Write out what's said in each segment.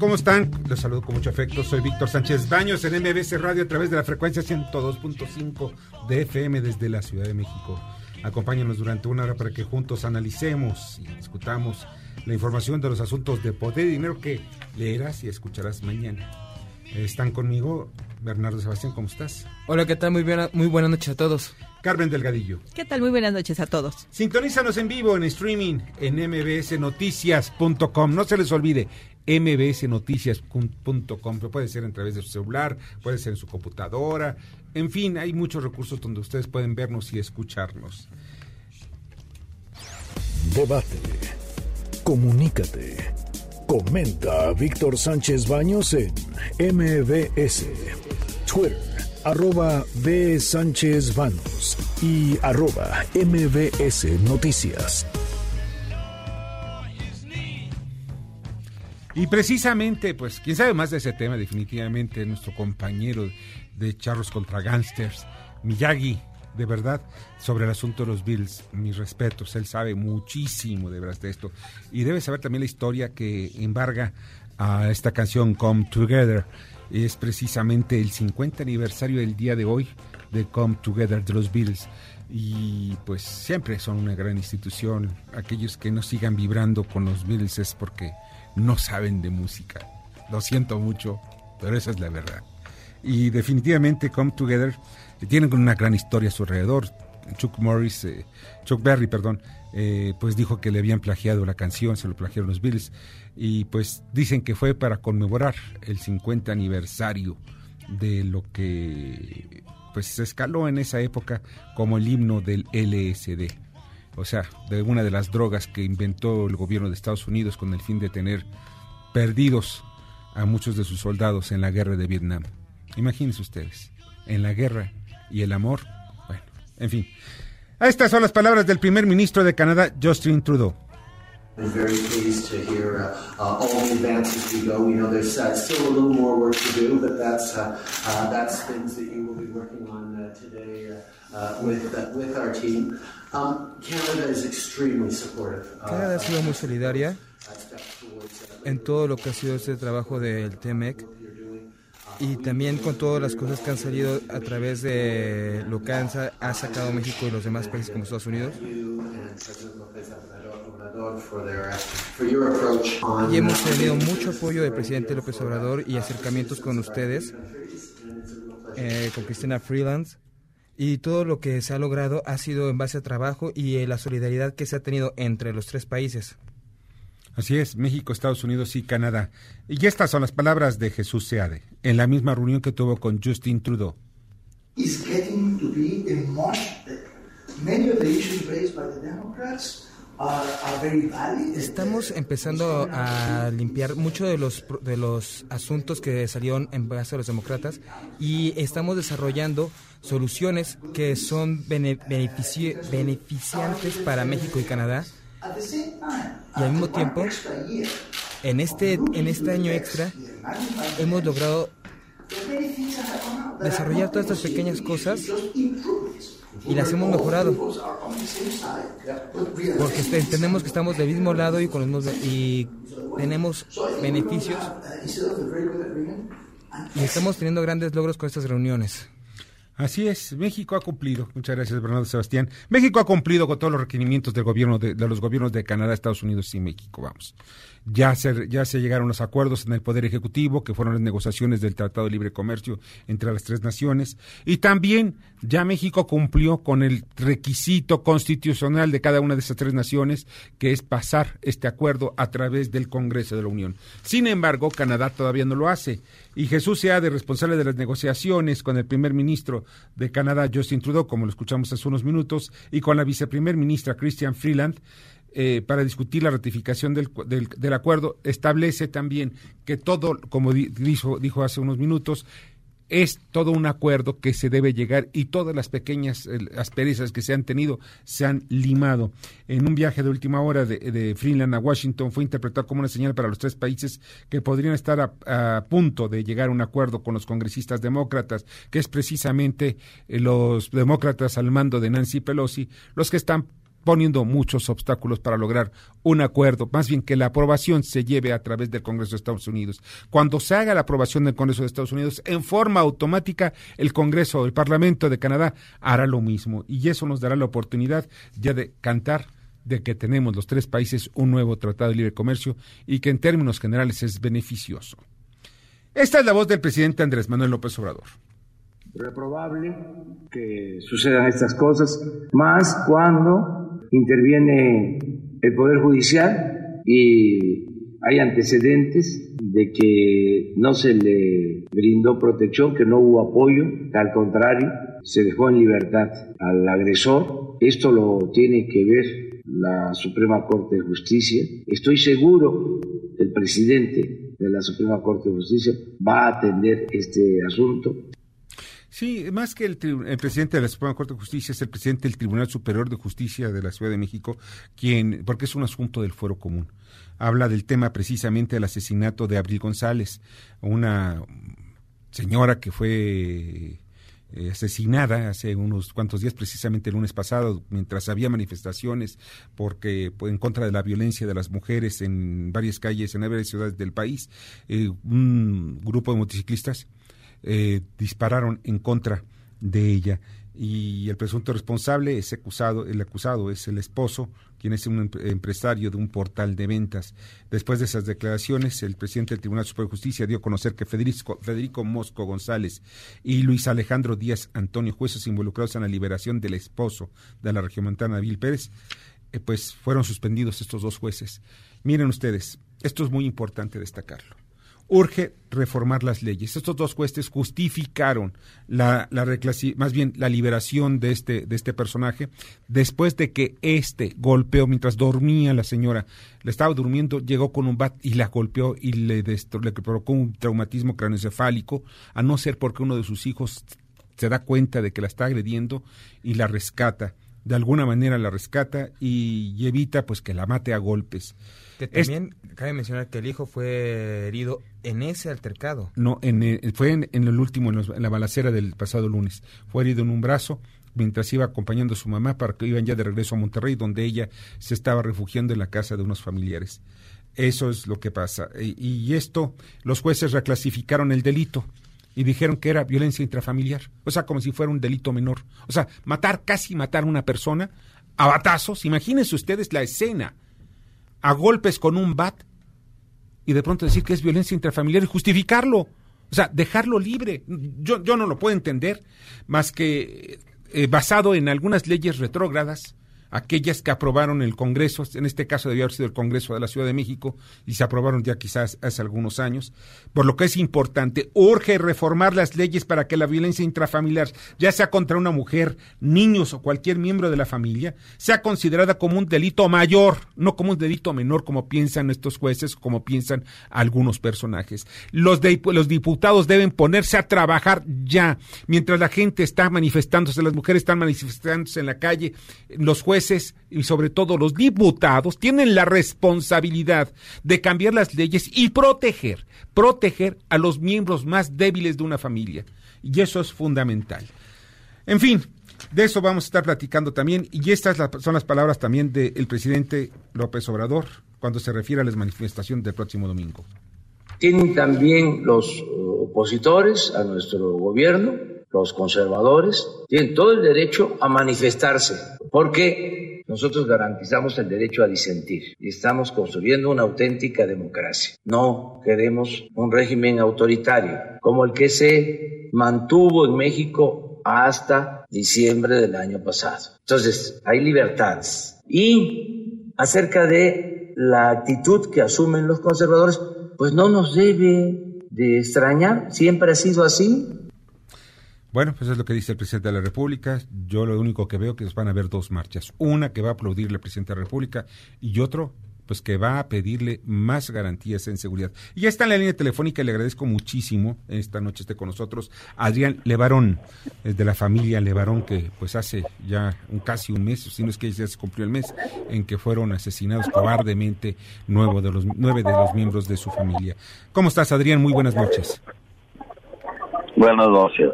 ¿Cómo están? Les saludo con mucho afecto. Soy Víctor Sánchez Baños en MBC Radio a través de la frecuencia 102.5 de FM desde la Ciudad de México. Acompáñanos durante una hora para que juntos analicemos y discutamos la información de los asuntos de poder y dinero que leerás y escucharás mañana. Están conmigo Bernardo Sebastián, ¿cómo estás? Hola, ¿qué tal? Muy, bien, muy buenas noches a todos. Carmen Delgadillo. ¿Qué tal? Muy buenas noches a todos. Sintonízanos en vivo en streaming en mbsnoticias.com. No se les olvide, mbsnoticias.com. Puede ser a través de su celular, puede ser en su computadora. En fin, hay muchos recursos donde ustedes pueden vernos y escucharnos. Debate. Comunícate. Comenta a Víctor Sánchez Baños en MBS. Twitter, arroba B. Sánchez Baños y arroba MBS Noticias. Y precisamente, pues, quien sabe más de ese tema, definitivamente, nuestro compañero de Charros contra Gangsters, Miyagi, de verdad, sobre el asunto de los Bills. Mis respetos, él sabe muchísimo de verdad de esto. Y debe saber también la historia que embarga a esta canción Come Together. Es precisamente el 50 aniversario del día de hoy de Come Together de los Bills. Y pues siempre son una gran institución. Aquellos que no sigan vibrando con los Bills es porque no saben de música. Lo siento mucho, pero esa es la verdad. Y definitivamente Come Together tienen una gran historia a su alrededor. Chuck Morris, eh, Chuck Berry, perdón, eh, pues dijo que le habían plagiado la canción, se lo plagiaron los Bills, y pues dicen que fue para conmemorar el 50 aniversario de lo que pues se escaló en esa época como el himno del LSD o sea, de una de las drogas que inventó el gobierno de Estados Unidos con el fin de tener perdidos a muchos de sus soldados en la guerra de Vietnam. Imagínense ustedes, en la guerra y el amor, bueno, en fin. Estas son las palabras del primer ministro de Canadá, Justin Trudeau. I'm very pleased to hear uh, uh, all the advances we go. We know there's uh, still a little more work to do, but that's uh, uh, that's things that you will be working on uh, today with with our team. Um, Canada is extremely supportive. Canadá ha sido muy solidaria en todo lo que ha sido este trabajo del TMEC y también con todas las cosas que han salido a través de lo que han, ha sacado México y los demás países como Estados Unidos. Y hemos tenido mucho apoyo del presidente López Obrador y acercamientos con ustedes, eh, con Cristina Freelance. Y todo lo que se ha logrado ha sido en base a trabajo y eh, la solidaridad que se ha tenido entre los tres países. Así es, México, Estados Unidos y Canadá. Y estas son las palabras de Jesús Seade en la misma reunión que tuvo con Justin Trudeau. Estamos empezando a limpiar muchos de los, de los asuntos que salieron en base a los demócratas y estamos desarrollando soluciones que son beneficiantes para México y Canadá. Y al mismo tiempo, en este, en este año extra, hemos logrado desarrollar todas estas pequeñas cosas y las hemos mejorado porque este, entendemos que estamos del mismo lado y con los y tenemos beneficios y estamos teniendo grandes logros con estas reuniones. Así es, México ha cumplido. Muchas gracias, Bernardo Sebastián. México ha cumplido con todos los requerimientos del gobierno de, de los gobiernos de Canadá, Estados Unidos y México. Vamos. Ya se, ya se llegaron los acuerdos en el Poder Ejecutivo, que fueron las negociaciones del Tratado de Libre Comercio entre las tres naciones. Y también ya México cumplió con el requisito constitucional de cada una de esas tres naciones, que es pasar este acuerdo a través del Congreso de la Unión. Sin embargo, Canadá todavía no lo hace. Y Jesús sea de responsable de las negociaciones con el primer ministro de Canadá, Justin Trudeau, como lo escuchamos hace unos minutos, y con la viceprimer ministra Christian Freeland, eh, para discutir la ratificación del, del, del, acuerdo, establece también que todo, como dijo, dijo hace unos minutos, es todo un acuerdo que se debe llegar y todas las pequeñas asperezas que se han tenido se han limado. En un viaje de última hora de, de a Washington fue interpretado como una señal para los tres países que podrían estar a, a punto de llegar a un acuerdo con los congresistas demócratas, que es precisamente eh, los demócratas al mando de Nancy Pelosi, los que están poniendo muchos obstáculos para lograr un acuerdo, más bien que la aprobación se lleve a través del Congreso de Estados Unidos. Cuando se haga la aprobación del Congreso de Estados Unidos, en forma automática, el Congreso, el Parlamento de Canadá hará lo mismo y eso nos dará la oportunidad ya de cantar de que tenemos los tres países un nuevo tratado de libre comercio y que en términos generales es beneficioso. Esta es la voz del presidente Andrés Manuel López Obrador reprobable que sucedan estas cosas, más cuando interviene el Poder Judicial y hay antecedentes de que no se le brindó protección, que no hubo apoyo, que al contrario se dejó en libertad al agresor. Esto lo tiene que ver la Suprema Corte de Justicia. Estoy seguro el presidente de la Suprema Corte de Justicia va a atender este asunto. Sí, más que el, el, presidente de la Suprema Corte de Justicia es el presidente del Tribunal Superior de Justicia de la Ciudad de México, quien, porque es un asunto del fuero común. Habla del tema precisamente del asesinato de Abril González, una señora que fue eh, asesinada hace unos cuantos días, precisamente el lunes pasado, mientras había manifestaciones porque en contra de la violencia de las mujeres en varias calles, en varias ciudades del país, eh, un grupo de motociclistas eh, dispararon en contra de ella y el presunto responsable es acusado, el acusado es el esposo, quien es un empresario de un portal de ventas. Después de esas declaraciones, el presidente del Tribunal Superior de Justicia dio a conocer que Federico, Federico Mosco González y Luis Alejandro Díaz Antonio, jueces involucrados en la liberación del esposo de la regiomontana Vil Pérez, eh, pues fueron suspendidos estos dos jueces. Miren ustedes, esto es muy importante destacarlo urge reformar las leyes. Estos dos jueces justificaron la, la más bien la liberación de este, de este personaje después de que este golpeó mientras dormía la señora. Le estaba durmiendo, llegó con un bat y la golpeó y le, le provocó un traumatismo craneoencefálico, a no ser porque uno de sus hijos se da cuenta de que la está agrediendo y la rescata. De alguna manera la rescata y evita pues que la mate a golpes. Que también es, cabe mencionar que el hijo fue herido en ese altercado. No, en el, fue en, en, el último, en, los, en, la balacera del pasado lunes. Fue herido en un brazo mientras iba acompañando a su mamá para que iban ya de regreso a Monterrey, donde ella se estaba refugiando en la casa de unos familiares. Eso es lo que pasa. Y, y esto, los jueces reclasificaron el delito y dijeron que era violencia intrafamiliar. O sea, como si fuera un delito menor. O sea, matar, casi matar a una persona a batazos. Imagínense ustedes la escena a golpes con un bat y de pronto decir que es violencia intrafamiliar y justificarlo. O sea, dejarlo libre. Yo, yo no lo puedo entender más que eh, basado en algunas leyes retrógradas aquellas que aprobaron el Congreso, en este caso debió haber sido el Congreso de la Ciudad de México, y se aprobaron ya quizás hace algunos años, por lo que es importante, urge reformar las leyes para que la violencia intrafamiliar, ya sea contra una mujer, niños o cualquier miembro de la familia, sea considerada como un delito mayor, no como un delito menor como piensan estos jueces, como piensan algunos personajes. Los, de, los diputados deben ponerse a trabajar ya, mientras la gente está manifestándose, las mujeres están manifestándose en la calle, los jueces y sobre todo los diputados tienen la responsabilidad de cambiar las leyes y proteger, proteger a los miembros más débiles de una familia. Y eso es fundamental. En fin, de eso vamos a estar platicando también y estas son las palabras también del presidente López Obrador cuando se refiere a las manifestaciones del próximo domingo. Tienen también los opositores a nuestro gobierno Los conservadores tienen todo el derecho a manifestarse, porque nosotros garantizamos el derecho a disentir y estamos construyendo una auténtica democracia. No queremos un régimen autoritario como el que se mantuvo en México hasta diciembre del año pasado. Entonces, hay libertades. Y acerca de la actitud que asumen los conservadores, pues no nos debe de extrañar, siempre ha sido así. Bueno, pues es lo que dice el presidente de la República. Yo lo único que veo que van a haber dos marchas. Una que va a aplaudirle al presidente de la República y otro pues que va a pedirle más garantías en seguridad. Y ya está en la línea telefónica, le agradezco muchísimo esta noche esté con nosotros Adrián Levarón, de la familia Levarón, que pues hace ya un, casi un mes, si no es que ya se cumplió el mes, en que fueron asesinados cobardemente nueve de los, nueve de los miembros de su familia. ¿Cómo estás, Adrián? Muy buenas noches. Buenas noches.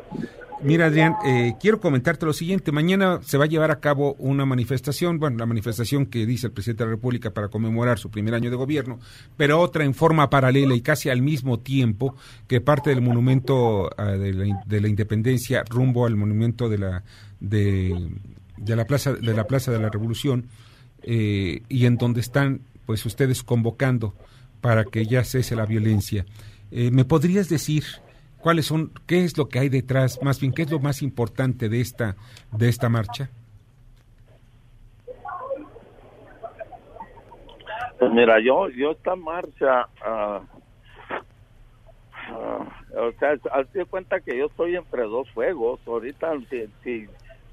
Mira, Adrián, eh, quiero comentarte lo siguiente. Mañana se va a llevar a cabo una manifestación, bueno, la manifestación que dice el presidente de la República para conmemorar su primer año de gobierno, pero otra en forma paralela y casi al mismo tiempo que parte del monumento uh, de, la, de, la, Independencia rumbo al monumento de la de, de la plaza de la Plaza de la Revolución eh, y en donde están, pues, ustedes convocando para que ya cese la violencia. Eh, ¿Me podrías decir? Cuáles son, qué es lo que hay detrás, más bien qué es lo más importante de esta de esta marcha. Pues mira, yo yo esta marcha, uh, o sea, hazte cuenta que yo estoy entre dos fuegos. Ahorita, si, si,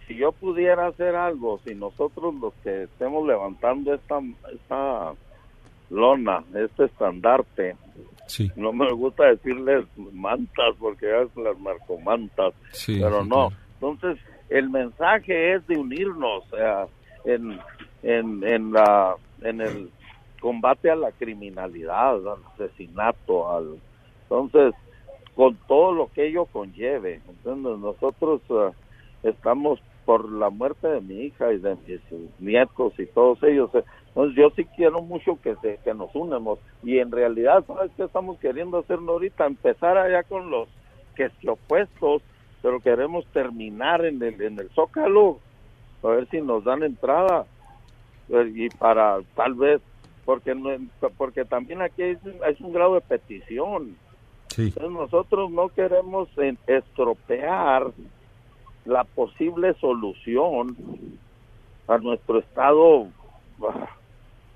si yo pudiera hacer algo, si nosotros los que estemos levantando esta esta lona, este estandarte, Sí. No me gusta decirles mantas porque es las marcomantas, sí, pero sí, no. claro. Entonces, el mensaje es de unirnos eh, en, en, en, la, en el combate a la criminalidad, al asesinato, al entonces con todo lo que ello conlleve. Entonces, nosotros uh, estamos por la muerte de mi hija y de mis nietos y todos ellos. Entonces yo sí quiero mucho que se, que nos unamos y en realidad sabes qué estamos queriendo hacer ahorita empezar allá con los que se opuestos pero queremos terminar en el en el zócalo a ver si nos dan entrada y para tal vez porque no, porque también aquí es, es un grado de petición sí. entonces nosotros no queremos estropear la posible solución a nuestro estado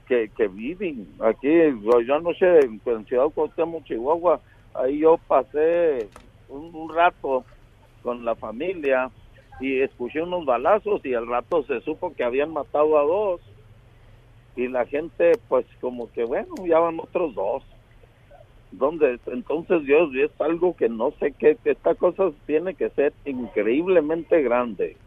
que, que viven aquí. Yo, yo anoche en, en Ciudad Cuauhtémoc, Chihuahua, ahí yo pasé un, un, rato con la familia y escuché unos balazos y al rato se supo que habían matado a dos y la gente pues como que bueno, ya van otros dos. Donde entonces yo es algo que no sé qué, esta cosa tiene que ser increíblemente grande.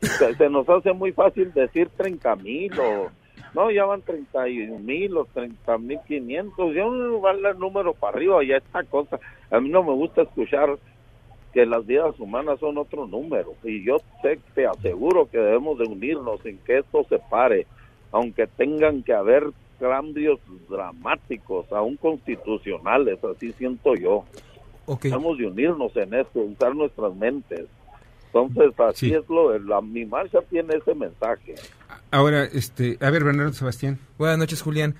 Se, nos hace muy fácil decir 30 mil o no, ya van 31 mil o 30 mil 500, ya no va el número para arriba, ya esta cosa. A mí no me gusta escuchar que las vidas humanas son otro número y yo sé, te aseguro que debemos de unirnos en que esto se pare, aunque tengan que haber cambios dramáticos, aún constitucionales, así siento yo. Okay. Debemos de unirnos en esto, usar nuestras mentes. Entonces, así Sí. es lo, la, mi marcha tiene ese mensaje. Ahora, este, a ver, Bernardo Sebastián. Buenas noches, Julián.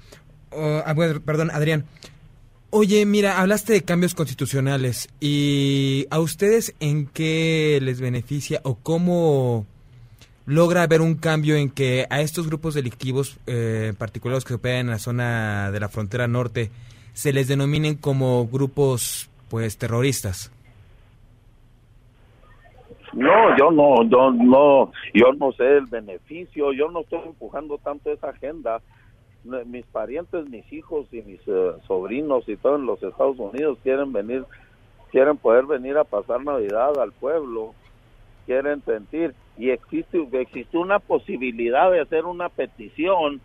Oh, ah, bueno, perdón, Adrián. Oye, mira, hablaste de cambios constitucionales y a ustedes en qué les beneficia o cómo logra haber un cambio en que a estos grupos delictivos, eh, en particular los que operan en la zona de la frontera norte, se les denominen como grupos, pues, terroristas. No, yo no, yo no, yo no sé el beneficio, yo no estoy empujando tanto esa agenda. Mis parientes, mis hijos y mis uh, sobrinos y todos en los Estados Unidos quieren venir, quieren poder venir a pasar Navidad al pueblo, quieren sentir y existe existe una posibilidad de hacer una petición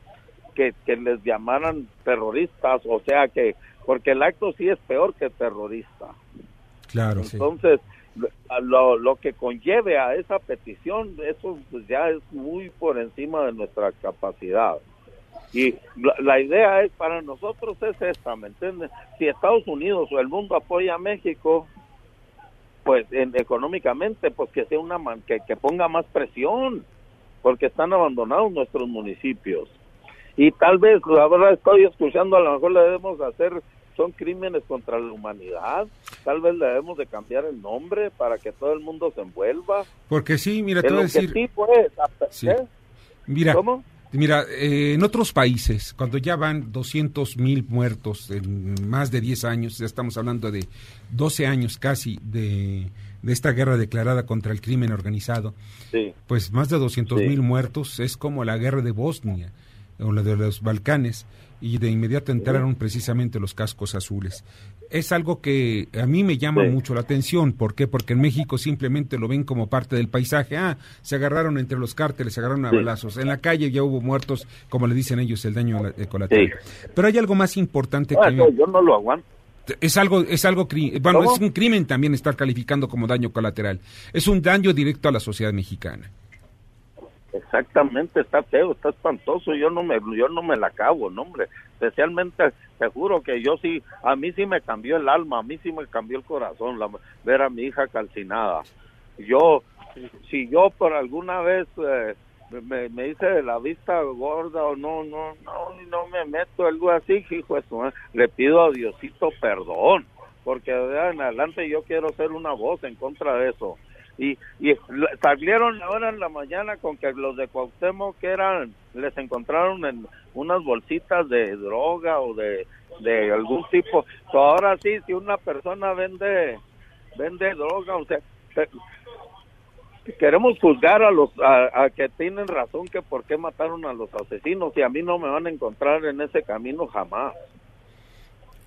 que, que les llamaran terroristas, o sea que porque el acto sí es peor que terrorista. Claro, Entonces, sí. lo, lo que conlleve a esa petición, eso pues ya es muy por encima de nuestra capacidad. Y la, la, idea es para nosotros es esta, ¿me entiendes? Si Estados Unidos o el mundo apoya a México, pues en, económicamente, pues que sea una man- que, que ponga más presión, porque están abandonados nuestros municipios. Y tal vez, ahora estoy escuchando, a lo mejor le debemos hacer, son crímenes contra la humanidad, tal vez le debemos de cambiar el nombre para que todo el mundo se envuelva. Porque sí, mira, te voy a decir, sí, pues, Sí. ¿eh? mira, ¿Cómo? Mira, eh, en otros países, cuando ya van 200 mil muertos en más de 10 años, ya estamos hablando de 12 años casi de, de esta guerra declarada contra el crimen organizado, Sí. pues más de 200 Sí. mil muertos es como la guerra de Bosnia o la de los Balcanes y de inmediato entraron precisamente los cascos azules. Es algo que a mí me llama Sí. mucho la atención. ¿Por qué? Porque en México simplemente lo ven como parte del paisaje. Ah, se agarraron entre los cárteles, se agarraron a Sí. balazos. En la calle ya hubo muertos, como le dicen ellos, el daño eh, colateral. Pero hay algo más importante Ah, que... no, yo no lo aguanto. Es algo, es algo, bueno, ¿Cómo? es un crimen también estar calificando como daño colateral. Es un daño directo a la sociedad mexicana. Exactamente, está feo, está espantoso, yo no me yo no me la acabo, no hombre, especialmente te juro que yo sí, a mí sí me cambió el alma, a mí sí me cambió el corazón la- ver a mi hija calcinada. Yo, si yo por alguna vez eh, me, me hice la vista gorda o no, no, no, no me meto algo así, hijo madre, le pido a Diosito perdón, porque de adelante yo quiero ser una voz en contra de eso y, y salieron ahora en la mañana con que los de Cuauhtémoc que eran les encontraron en unas bolsitas de droga o de, de algún tipo. So, ahora sí si una persona vende vende droga o sea queremos juzgar a los a, a que tienen razón que por qué mataron a los asesinos y a mí no me van a encontrar en ese camino jamás.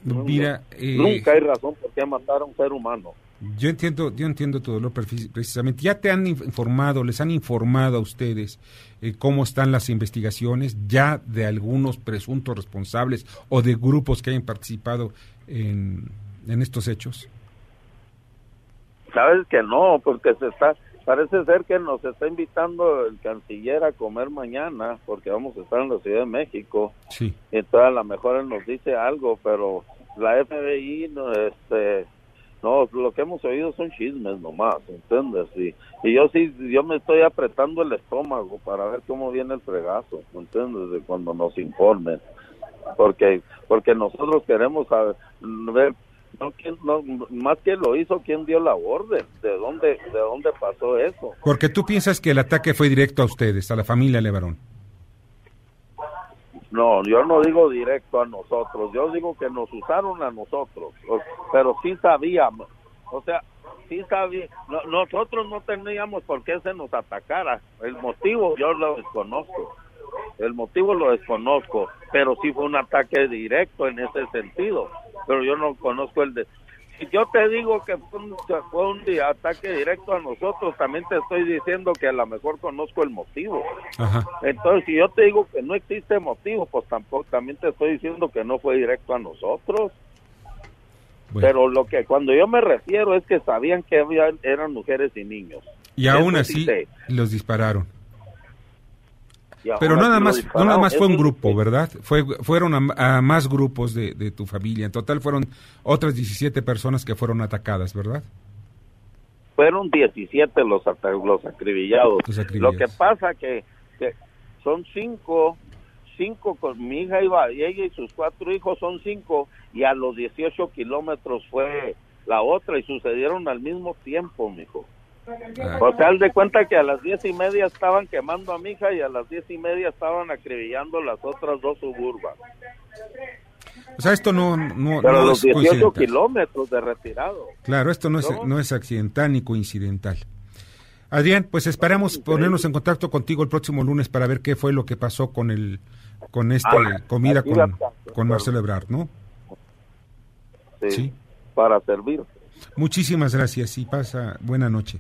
Mira, eh, nunca hay razón por qué matar a un ser humano Yo entiendo, yo entiendo tu dolor precis- precisamente. Ya te han inf- informado, les han informado a ustedes eh, cómo están las investigaciones ya de algunos presuntos responsables o de grupos que hayan participado en, en estos hechos. Sabes que no, porque se está, parece ser que nos está invitando el canciller a comer mañana, porque vamos a estar en la Ciudad de México. Sí. Entonces a lo mejor él nos dice algo, pero la FBI, no, este, no, lo que hemos oído son chismes nomás, ¿entiendes? Y, y yo sí, yo me estoy apretando el estómago para ver cómo viene el fregazo, ¿entiendes? De cuando nos informen, porque, porque nosotros queremos saber, ver no, no, más que lo hizo, quién dio la orden, de dónde, de dónde pasó eso. Porque tú piensas que el ataque fue directo a ustedes, a la familia Levarón. No, yo no digo directo a nosotros, yo digo que nos usaron a nosotros, pero sí sabíamos, o sea, sí sabíamos, nosotros no teníamos por qué se nos atacara, el motivo yo lo desconozco, el motivo lo desconozco, pero sí fue un ataque directo en ese sentido, pero yo no conozco el de... Si yo te digo que fue un, fue ataque directo a nosotros, también te estoy diciendo que a lo mejor conozco el motivo. Ajá. Entonces, si yo te digo que no existe motivo, pues tampoco también te estoy diciendo que no fue directo a nosotros. Bueno. Pero lo que cuando yo me refiero es que sabían que había, eran mujeres y niños. Y aún Eso así los dispararon. Pero nada más, no nada más fue un grupo. ¿verdad? Fue, fueron a, a más grupos de, de tu familia. En total fueron otras 17 personas que fueron atacadas, ¿verdad? Fueron 17 los, los acribillados. Los acribillados. Lo que pasa que, que son cinco, cinco con mi hija iba, y ella y sus cuatro hijos son cinco, y a los 18 kilómetros fue la otra, y sucedieron al mismo tiempo, mijo. Ah, O sea, haz de cuenta que a las diez y media estaban quemando a mi hija y a las diez y media estaban acribillando las otras dos suburbas. o sea, esto no, no, Pero no los es 18 coincidental. kilómetros de retirado. Claro, esto no es, no es accidental ni coincidental. Adrián, pues esperamos ponernos en contacto contigo el próximo lunes para ver qué fue lo que pasó con el con esta Ah, comida con, con. Marcelo Ebrard, ¿no? Sí, Sí. Para servir. Muchísimas gracias y pasa buena noche.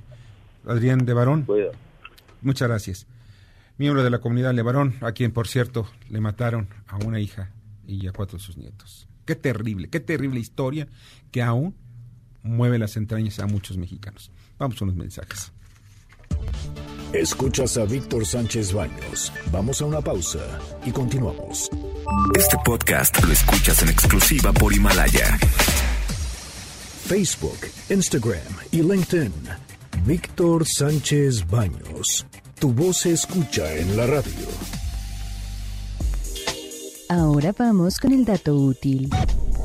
Adrián de Barón, Cuida. muchas gracias. Miembro de la comunidad Levarón, a quien por cierto le mataron a una hija y a cuatro de sus nietos. Qué terrible, qué terrible historia que aún mueve las entrañas a muchos mexicanos. Vamos a unos mensajes. Escuchas a Víctor Sánchez Baños. Vamos a una pausa y continuamos. Este podcast lo escuchas en exclusiva por Himalaya. Facebook, Instagram y LinkedIn. Víctor Sánchez Baños. Tu voz se escucha en la radio. Ahora vamos con el dato útil.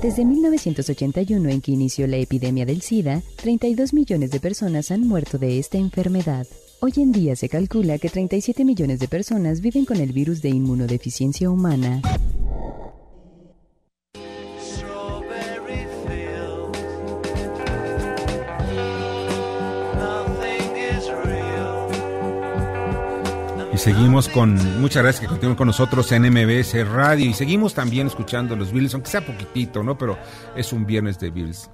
Desde 1981, en que inició la epidemia del SIDA, 32 millones de personas han muerto de esta enfermedad. Hoy en día se calcula que 37 millones de personas viven con el virus de inmunodeficiencia humana. Seguimos con, muchas gracias que continúen con nosotros en MBS Radio y seguimos también escuchando los Bills, aunque sea poquitito, ¿no? Pero es un viernes de Bills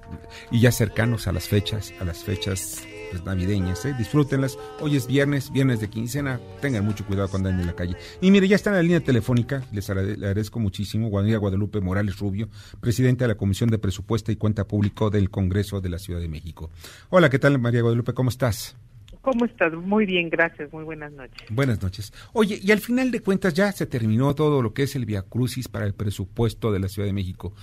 y ya cercanos a las fechas, a las fechas pues, navideñas, ¿eh? Disfrútenlas. Hoy es viernes, viernes de quincena, tengan mucho cuidado cuando anden en la calle. Y mire, ya está en la línea telefónica, les agradezco muchísimo, Guadalupe Guadalupe Morales Rubio, presidente de la Comisión de Presupuesto y Cuenta Público del Congreso de la Ciudad de México. Hola, ¿qué tal María Guadalupe? ¿Cómo estás? ¿Cómo estás? Muy bien, gracias. Muy buenas noches. Buenas noches. Oye, y al final de cuentas ya se terminó todo lo que es el Via Crucis para el presupuesto de la Ciudad de México.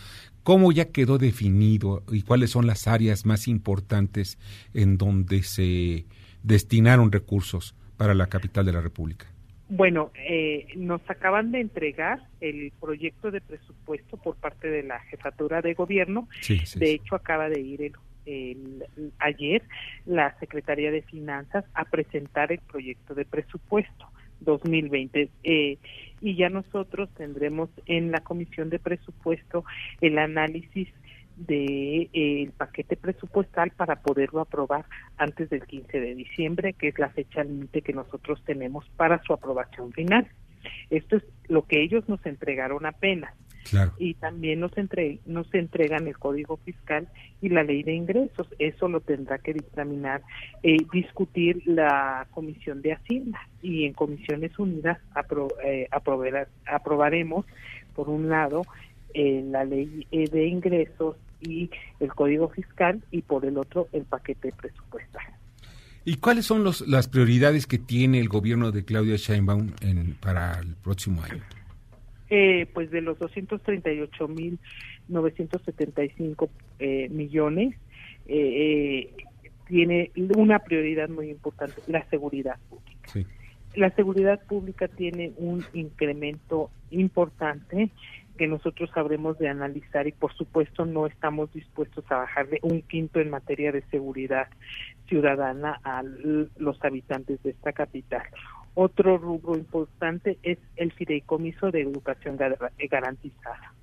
¿Cómo ya quedó definido y cuáles son las áreas más importantes en donde se destinaron recursos para la capital de la República? Bueno, eh, nos acaban de entregar el proyecto de presupuesto por parte de la jefatura de gobierno. de hecho, acaba de ir el el, ayer la Secretaría de Finanzas a presentar el proyecto de presupuesto 2020 eh, y ya nosotros tendremos en la Comisión de Presupuesto el análisis de eh, paquete presupuestal para poderlo aprobar antes del 15 de diciembre, que es la fecha límite que nosotros tenemos para su aprobación final. Esto es lo que ellos nos entregaron apenas. Y también nos, entre, nos entregan el Código Fiscal y la Ley de Ingresos. Eso lo tendrá que dictaminar, eh, discutir la Comisión de Hacienda. Y en Comisiones Unidas eh, aprobaremos, por un lado, eh, la Ley de Ingresos y el Código Fiscal y por el otro el paquete presupuestal. ¿Y cuáles son los, las prioridades que tiene el gobierno de Claudia Sheinbaum en, para el próximo año? Eh, pues de los 238 mil 975 eh, millones, eh, tiene una prioridad muy importante, la seguridad pública. La seguridad pública tiene un incremento importante que nosotros sabremos de analizar y por supuesto no estamos dispuestos a bajar de un quinto en materia de seguridad ciudadana a los habitantes de esta capital. Otro rubro importante es el fideicomiso de educación garantizada.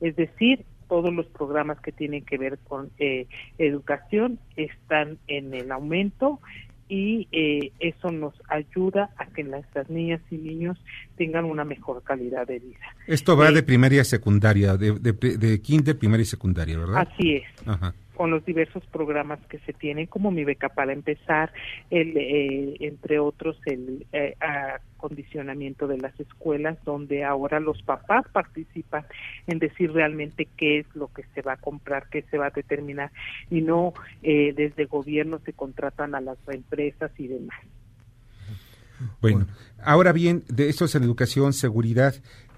Es decir, todos los programas que tienen que ver con eh, educación están en el aumento y eh, eso nos ayuda a que nuestras niñas y niños tengan una mejor calidad de vida. Esto va de eh, primaria a secundaria, de, de, de, kinder, primaria y secundaria, ¿verdad? Así es. Ajá con los diversos programas que se tienen, como mi beca para empezar, el, eh, entre otros el eh, acondicionamiento de las escuelas, donde ahora los papás participan en decir realmente qué es lo que se va a comprar, qué se va a determinar, y no eh, desde gobierno se contratan a las empresas y demás. Bueno, ahora bien, de eso es en educación, seguridad.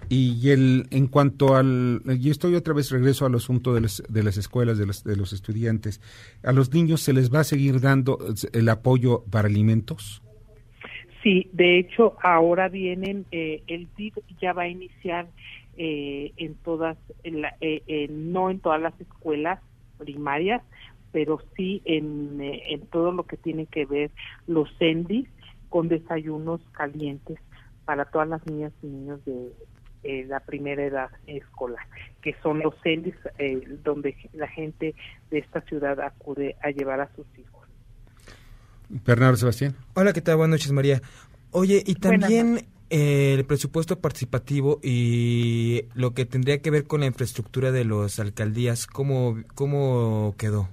Y el, en cuanto al, y estoy otra vez regreso al asunto de, de las escuelas, de los, de los estudiantes, ¿a los niños se les va a seguir dando el apoyo para alimentos? Sí, de hecho ahora vienen, eh, el DIF ya va a iniciar eh, en todas, eh, no en todas las escuelas primarias, pero sí en, en todo lo que tiene que ver los CENDIs con desayunos calientes para todas las niñas y niños de, eh, la primera edad escolar, que son los CELIS eh, donde la gente de esta ciudad acude a llevar a sus hijos. Bernardo Sebastián. Hola, ¿qué tal? Buenas noches, María. Oye, y también eh, el presupuesto participativo y lo que tendría que ver con la infraestructura de las alcaldías, ¿cómo, cómo quedó?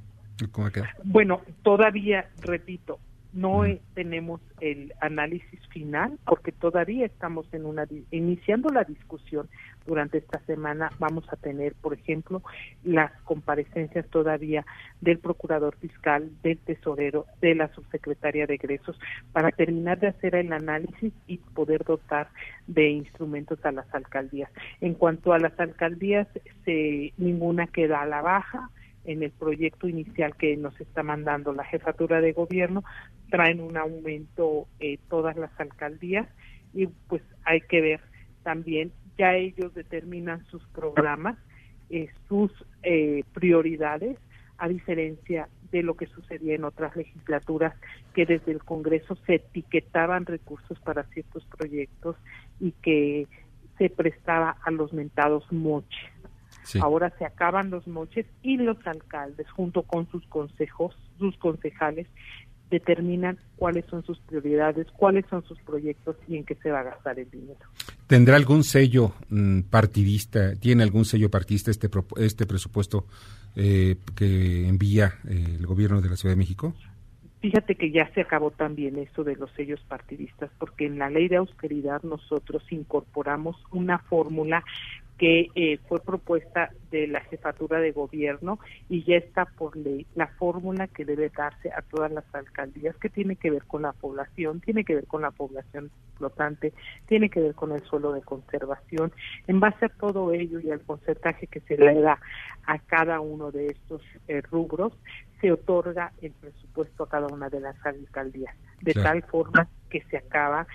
¿Cómo quedó? Bueno, todavía, repito, no tenemos el análisis final porque todavía estamos en una iniciando la discusión durante esta semana. Vamos a tener por ejemplo las comparecencias todavía del procurador fiscal del tesorero de la subsecretaria de egresos para terminar de hacer el análisis y poder dotar de instrumentos a las alcaldías. En cuanto a las alcaldías se, ninguna queda a la baja en el proyecto inicial que nos está mandando la jefatura de gobierno, traen un aumento eh, todas las alcaldías y pues hay que ver también, ya ellos determinan sus programas, eh, sus eh, prioridades, a diferencia de lo que sucedía en otras legislaturas, que desde el Congreso se etiquetaban recursos para ciertos proyectos y que se prestaba a los mentados moches. Ahora se acaban los moches y los alcaldes, junto con sus consejos, sus concejales, determinan cuáles son sus prioridades, cuáles son sus proyectos y en qué se va a gastar el dinero. ¿Tendrá algún sello mm, partidista, tiene algún sello partidista este, este presupuesto eh, que envía eh, el gobierno de la Ciudad de México? Fíjate que ya se acabó también eso de los sellos partidistas, porque en la ley de austeridad nosotros incorporamos una fórmula que eh, fue propuesta de la jefatura de gobierno y ya está por ley. La fórmula que debe darse a todas las alcaldías que tiene que ver con la población, tiene que ver con la población flotante, tiene que ver con el suelo de conservación. En base a todo ello y al porcentaje que se le da a cada uno de estos eh, rubros, se otorga el presupuesto a cada una de las alcaldías, de tal forma que se acaba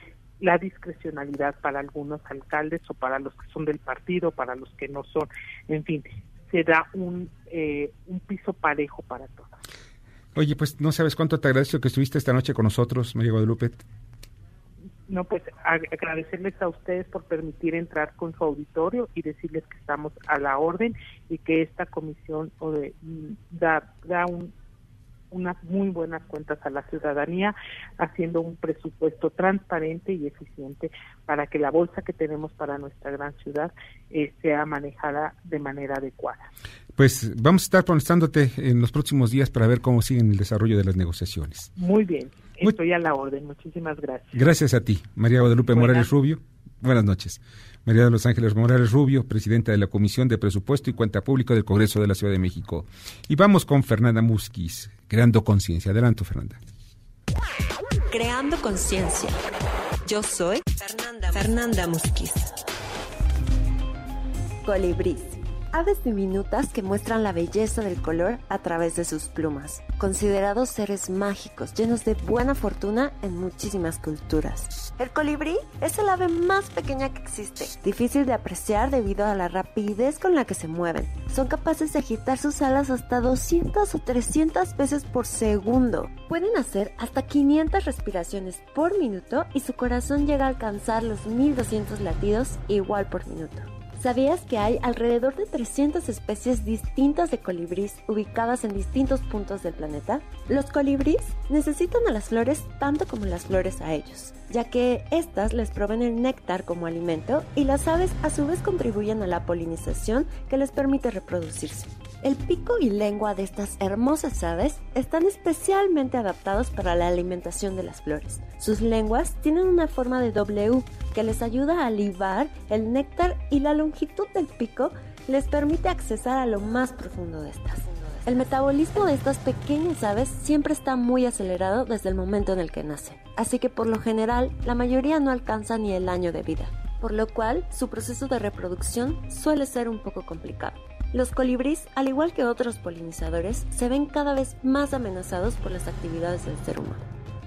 la discrecionalidad para algunos alcaldes o para los que son del partido, para los que no son, en fin, se da un, eh, un piso parejo para todos. Oye, pues no sabes cuánto te agradezco que estuviste esta noche con nosotros, María Guadalupe. No, pues agradecerles a ustedes por permitir entrar con su auditorio y decirles que estamos a la orden y que esta comisión o de, da, da un, unas muy buenas cuentas a la ciudadanía, haciendo un presupuesto transparente y eficiente para que la bolsa que tenemos para nuestra gran ciudad eh, sea manejada de manera adecuada. Pues vamos a estar conectándote en los próximos días para ver cómo siguen el desarrollo de las negociaciones. Muy bien, estoy a la orden. Muchísimas gracias. Gracias a ti, María Guadalupe Morales Rubio. Buenas noches. María de los Ángeles Morales Rubio, presidenta de la Comisión de Presupuesto y Cuenta Pública del Congreso de la Ciudad de México. Y vamos con Fernanda Musquiz, Creando Conciencia. Adelante, Fernanda. Creando Conciencia. Yo soy Fernanda, Fernanda Musquiz. Aves diminutas que muestran la belleza del color a través de sus plumas, considerados seres mágicos llenos de buena fortuna en muchísimas culturas. El colibrí es el ave más pequeña que existe, difícil de apreciar debido a la rapidez con la que se mueven. Son capaces de agitar sus alas hasta 200 o 300 veces por segundo. Pueden hacer hasta 500 respiraciones por minuto y su corazón llega a alcanzar los 1200 latidos igual por minuto. ¿Sabías que hay alrededor de 300 especies distintas de colibríes ubicadas en distintos puntos del planeta? Los colibríes necesitan a las flores tanto como las flores a ellos, ya que éstas les proveen el néctar como alimento y las aves a su vez contribuyen a la polinización que les permite reproducirse. El pico y lengua de estas hermosas aves están especialmente adaptados para la alimentación de las flores. Sus lenguas tienen una forma de W que les ayuda a libar el néctar y la longitud del pico les permite accesar a lo más profundo de estas. El metabolismo de estas pequeñas aves siempre está muy acelerado desde el momento en el que nacen, así que por lo general la mayoría no alcanza ni el año de vida, por lo cual su proceso de reproducción suele ser un poco complicado. Los colibríes, al igual que otros polinizadores, se ven cada vez más amenazados por las actividades del ser humano.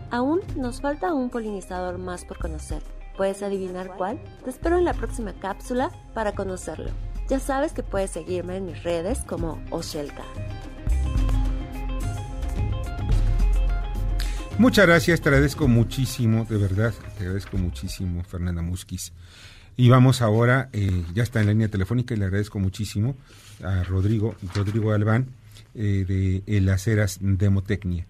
Aún nos falta un polinizador más por conocer. ¿Puedes adivinar cuál? Te espero en la próxima cápsula para conocerlo. Ya sabes que puedes seguirme en mis redes como Oshelka. Muchas gracias, te agradezco muchísimo, de verdad, te agradezco muchísimo, Fernanda Musquiz. Y vamos ahora, eh, ya está en la línea telefónica y le agradezco muchísimo a Rodrigo, Rodrigo Albán, eh, de El Aceras Demotecnia.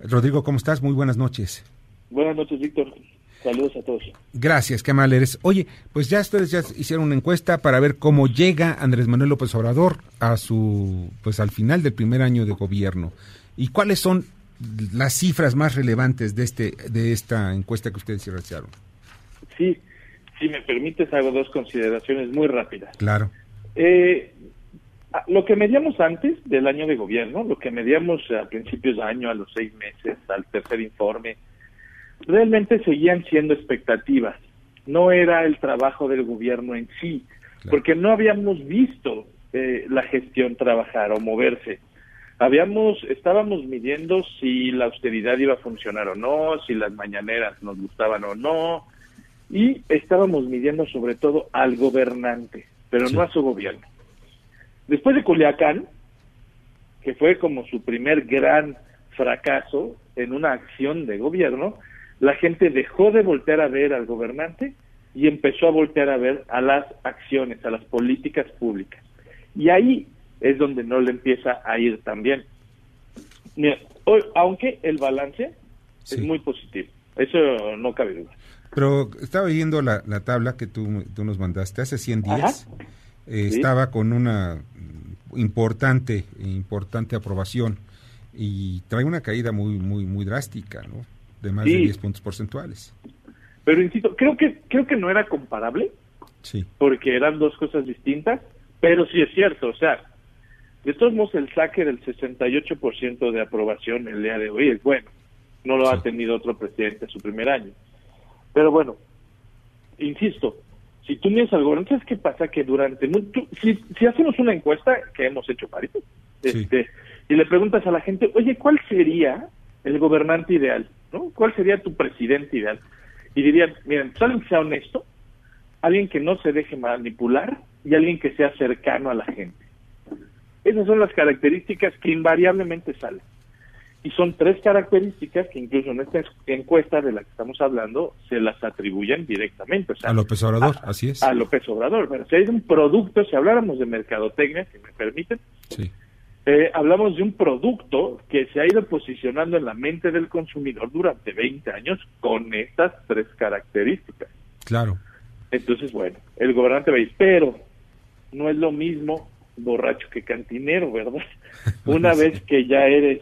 Rodrigo, ¿cómo estás? Muy buenas noches. Buenas noches, Víctor. Saludos a todos. Gracias, qué mal eres. Oye, pues ya ustedes ya hicieron una encuesta para ver cómo llega Andrés Manuel López Obrador a su, pues al final del primer año de gobierno. ¿Y cuáles son las cifras más relevantes de este, de esta encuesta que ustedes realizaron? Sí, si me permites hago dos consideraciones muy rápidas. Claro. Eh, lo que medíamos antes del año de gobierno, lo que medíamos a principios de año, a los seis meses, al tercer informe, realmente seguían siendo expectativas. No era el trabajo del gobierno en sí, porque no habíamos visto eh, la gestión trabajar o moverse. habíamos, estábamos midiendo si la austeridad iba a funcionar o no, si las mañaneras nos gustaban o no, y estábamos midiendo sobre todo al gobernante, pero no a su gobierno. Después de Culiacán, que fue como su primer gran fracaso en una acción de gobierno, la gente dejó de voltear a ver al gobernante y empezó a voltear a ver a las acciones, a las políticas públicas. Y ahí es donde no le empieza a ir tan bien. Mira, hoy, aunque el balance es muy positivo, eso no cabe duda. Pero estaba viendo la, la tabla que tú, tú, nos mandaste hace 100 días, eh, estaba con una importante, importante aprobación y trae una caída muy, muy, muy drástica, ¿no? De más de 10 puntos porcentuales. Pero insisto, creo que, creo que no era comparable, sí. porque eran dos cosas distintas, pero sí es cierto, o sea, de todos modos, el saque del 68% de aprobación el día de hoy es bueno. No lo ha tenido otro presidente en su primer año. Pero bueno, insisto, si tú miras al gobierno, ¿sabes qué pasa? Que durante... si, si hacemos una encuesta, que hemos hecho varios, este, y le preguntas a la gente, oye, ¿cuál sería el gobernante ideal? ¿no? ¿Cuál sería tu presidente ideal? Y dirían, miren, pues alguien que sea honesto, alguien que no se deje manipular y alguien que sea cercano a la gente. Esas son las características que invariablemente salen. Y son tres características que incluso en esta encuesta de la que estamos hablando se las atribuyen directamente. a López Obrador, así es. A López Obrador. Pero si hay un producto, si habláramos de mercadotecnia, si me permiten, sí. eh, hablamos de un producto que se ha ido posicionando en la mente del consumidor durante 20 años con estas tres características. Claro. Entonces, bueno, el gobernante va a ir, pero no es lo mismo borracho que cantinero, ¿verdad? Una vez que ya eres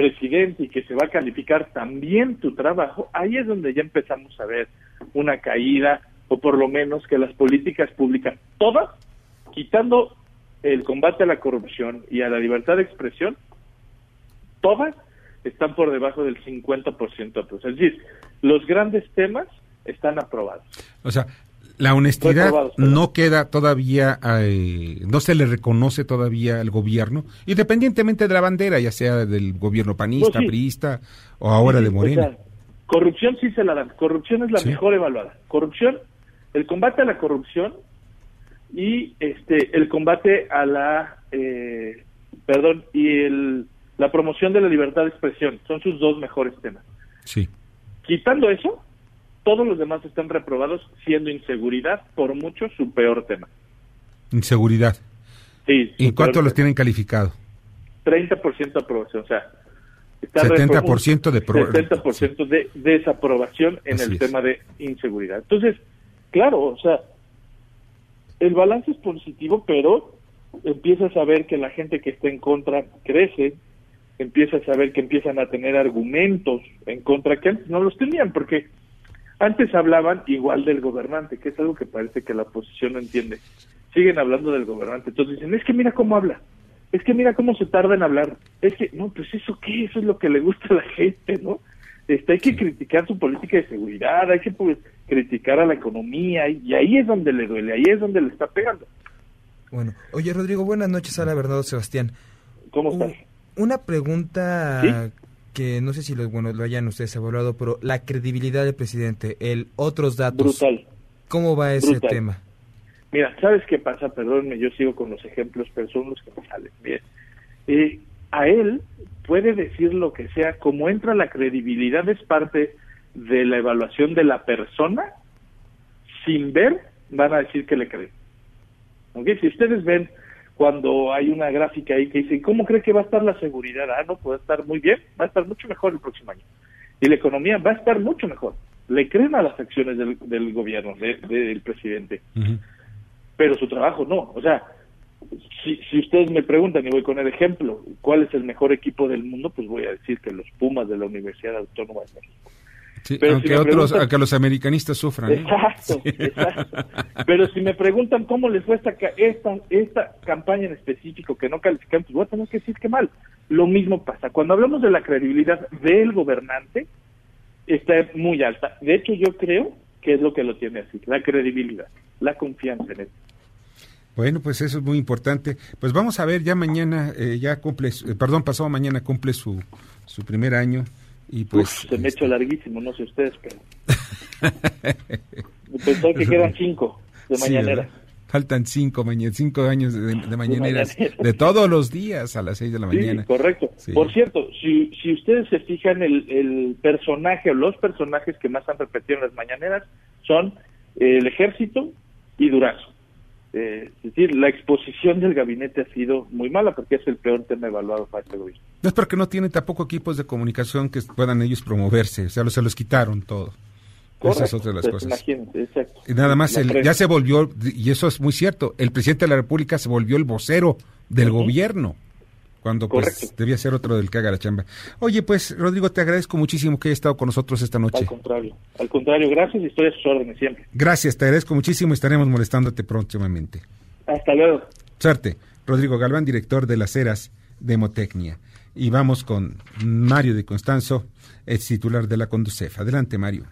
presidente y que se va a calificar también tu trabajo, ahí es donde ya empezamos a ver una caída o por lo menos que las políticas públicas, todas, quitando el combate a la corrupción y a la libertad de expresión, todas están por debajo del 50%. Es decir, los grandes temas están aprobados. O sea, la honestidad no queda todavía, eh, no se le reconoce todavía al gobierno, independientemente de la bandera, ya sea del gobierno panista, Pues sí. priista o ahora de Morena. O sea, corrupción sí se la dan. Corrupción es la Sí. mejor evaluada. Corrupción, el combate a la corrupción y este el combate a la, eh, perdón, y el, la promoción de la libertad de expresión son sus dos mejores temas. Sí. Quitando eso, todos los demás están reprobados, siendo inseguridad por mucho su peor tema. Inseguridad. Sí, ¿Y cuánto los tienen calificado? 30% de aprobación, o sea, está 70% de pro- 70% de desaprobación en Así el es. tema de inseguridad. Entonces, claro, o sea, el balance es positivo, pero empiezas a ver que la gente que está en contra crece, empiezas a ver que empiezan a tener argumentos en contra que antes no los tenían, porque antes hablaban igual del gobernante, que es algo que parece que la oposición no entiende. Siguen hablando del gobernante, entonces dicen, es que mira cómo habla, es que mira cómo se tarda en hablar, es que, no, pues eso qué, eso es lo que le gusta a la gente, ¿no? Este, hay que criticar su política de seguridad, hay que pues, criticar a la economía, y, ahí es donde le duele, ahí es donde le está pegando. Bueno, oye Rodrigo, buenas noches, Hola Bernardo Sebastián. ¿Cómo estás? Una pregunta que no sé si lo, bueno, lo hayan ustedes evaluado, pero la credibilidad del presidente, el otros datos. Brutal. ¿Cómo va ese Brutal. tema? Mira, ¿sabes qué pasa? Perdónme, yo sigo con los ejemplos, pero son los que me salen bien. Eh, a él puede decir lo que sea, como entra la credibilidad es parte de la evaluación de la persona, sin ver, van a decir que le creen. ¿Ok? Si ustedes ven cuando hay una gráfica ahí que dice, ¿cómo cree que va a estar la seguridad? Ah, no, puede estar muy bien, va a estar mucho mejor el próximo año. Y la economía va a estar mucho mejor. Le creen a las acciones del, del gobierno, de- del presidente pero su trabajo no. O sea, si, si ustedes me preguntan, y voy con el ejemplo, ¿cuál es el mejor equipo del mundo? Pues voy a decir que los Pumas de la Universidad Autónoma de México. Sí, Pero aunque si me otros, preguntan- aunque los americanistas sufran. ¿eh? Exacto, exacto. Pero si me preguntan cómo les fue esta, esta, esta campaña en específico que no califican, pues voy a tener que decir que mal. Lo mismo pasa. Cuando hablamos de la credibilidad del gobernante, está muy alta. De hecho, yo creo que es lo que lo tiene así, la credibilidad, la confianza en él. Bueno, pues eso es muy importante. Pues vamos a ver, ya mañana, eh, ya cumple, eh, perdón, pasado mañana cumple su, su primer año. Y pues, se me ha hecho larguísimo, no sé ustedes, pero. Pensó que quedan cinco de mañanera. Faltan cinco, cinco años de, mañaneras, de todos los días a las seis de la mañana. correcto. Por cierto, si, si ustedes se fijan, el, el personaje o los personajes que más han repetido en las mañaneras son el ejército y Durazo. Eh, es decir, la exposición del gabinete ha sido muy mala porque es el peor tema evaluado para este gobierno. No es porque no tiene tampoco equipos de comunicación que puedan ellos promoverse, o sea, se los quitaron todo. Esa es otra de las pues, cosas. Y nada más, ya se volvió, y eso es muy cierto, el presidente de la República se volvió el vocero del gobierno, cuando pues debía ser otro del que haga la chamba. Oye, pues, Rodrigo, te agradezco muchísimo que hayas estado con nosotros esta noche. Al contrario, al contrario, gracias y estoy a sus órdenes siempre. Gracias, te agradezco muchísimo y estaremos molestándote próximamente. Hasta luego. Suerte. Rodrigo Galván, director de las eras de Motecnia. Y vamos con Mario de Constanzo, ex titular de la Conducef. Adelante, Mario.